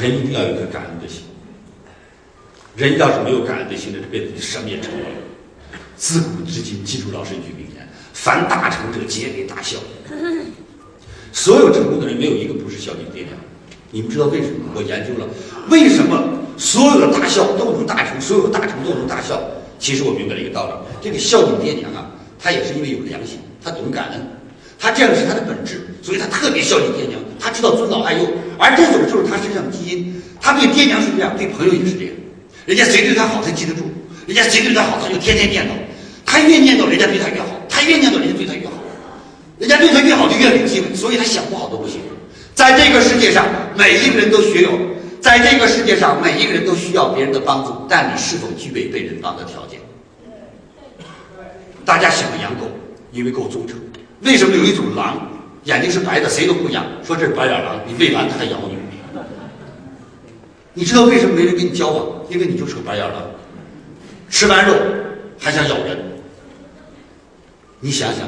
人一定要有一颗感恩的心。人要是没有感恩的心，这辈子你什么也成不了。自古至今，记住老师一句名言：“凡大成者，皆为大孝。”所有成功的人，没有一个不是孝敬爹娘。你们知道为什么？我研究了，为什么所有的大孝都能大成，所有大成都能大孝？其实我明白了一个道理：这个孝敬爹娘啊，他也是因为有良心，他懂感恩，他这样是他的本质，所以他特别孝敬爹娘，他知道尊老爱幼，而这种就是他身上的基因。他对爹娘是这样，对朋友也是这样。人家谁对他好，他记得住；人家谁对他好，他就天天念叨。他越念叨，人家对他越好；他越念叨，人家对他越好。人家对他越好，就越没机会，所以他想不好都不行。在这个世界上，每一个人都学有，在这个世界上，每一个人都需要别人的帮助，但你是否具备被人帮的条件？大家喜欢养狗，因为够忠诚。为什么有一种狼眼睛是白的，谁都不养？说这是白眼狼，你喂完它还咬你。你知道为什么没人跟你交往？因为你就是个白眼狼，吃完肉还想咬人。你想想，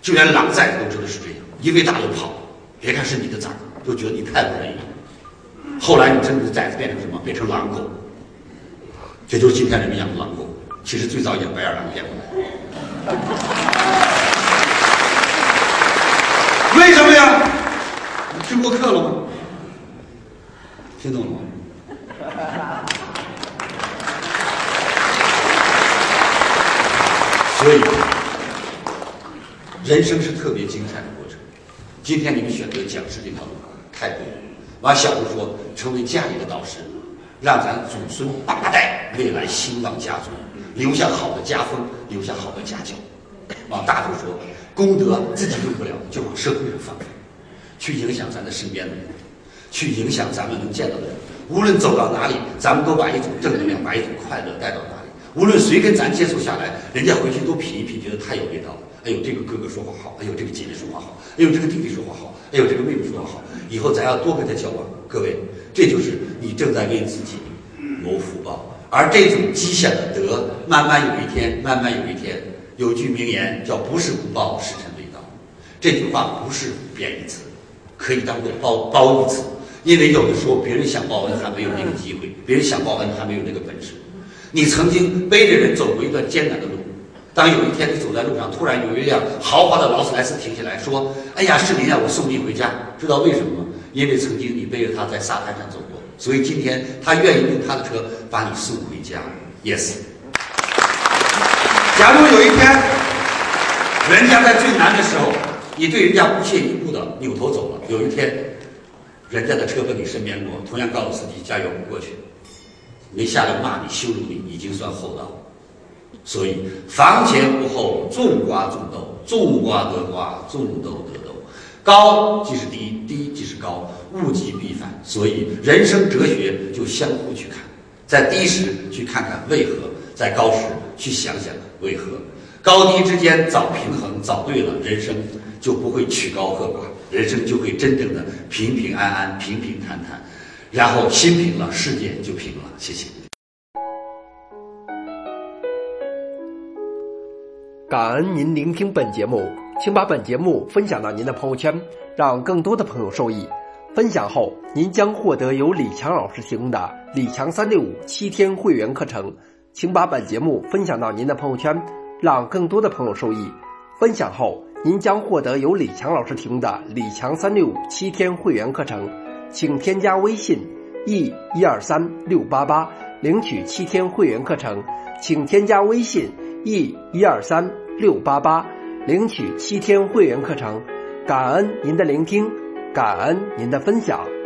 就连狼崽子都知道是这样，一喂大就跑。别看是你的崽儿，都觉得你太不仁义了。后来你真的崽子变成什么？变成狼狗。这就是今天人们养的狼狗。其实最早养白眼狼养过来。为什么呀？你听过课了吗？听懂了吗？所以，人生是特别精彩的过程。今天你们选择讲师这条路，太对了。完，小时说成为家里的导师，让咱祖孙八代未来兴旺家族，留下好的家风，留下好的家教。往大处说，功德自己用不了，就往社会上放，去影响咱的身边的人。去影响咱们能见到的人，无论走到哪里，咱们都把一种正能量、把一种快乐带到哪里。无论谁跟咱接触下来，人家回去都品一品，觉得太有味道了。哎呦，这个哥哥说话好，哎呦，这个姐姐说话好，哎呦，这个弟弟说话好，哎呦，这个妹妹说话好。以后咱要多跟他交往。各位，这就是你正在为自己谋福报。而这种积下的德，慢慢有一天，慢慢有一天，有句名言叫“不是不报，时辰未到”。这句话不是贬义词，可以当做褒褒义词。因为有的时候别人想报恩还没有那个机会，别人想报恩还没有那个本事。你曾经背着人走过一段艰难的路，当有一天你走在路上，突然有一辆豪华的劳斯莱斯停下来说：“哎呀，是您啊，我送你回家。”知道为什么吗？因为曾经你背着他在沙滩上走过，所以今天他愿意用他的车把你送回家。Yes。假如有一天，人家在最难的时候，你对人家不屑一顾的扭头走了，有一天。人家的车和你身边过，同样告诉司机加油，过去，没下来骂你、羞辱你，已经算厚道。所以房前屋后种瓜种豆，种瓜得瓜，种豆得豆。高即是低，低即是高，物极必反。所以人生哲学就相互去看，在低时去看看为何，在高时去想想为何。高低之间找平衡，找对了，人生就不会曲高和寡。人生就会真正的平平安安、平平坦坦，然后心平了，世界就平了。谢谢。感恩您聆听本节目，请把本节目分享到您的朋友圈，让更多的朋友受益。分享后，您将获得由李强老师提供的李强三六五七天会员课程。请把本节目分享到您的朋友圈，让更多的朋友受益。分享后。您将获得由李强老师提供的李强三六五七天会员课程，请添加微信 e 一二三六八八领取七天会员课程，请添加微信 e 一二三六八八领取七天会员课程，感恩您的聆听，感恩您的分享。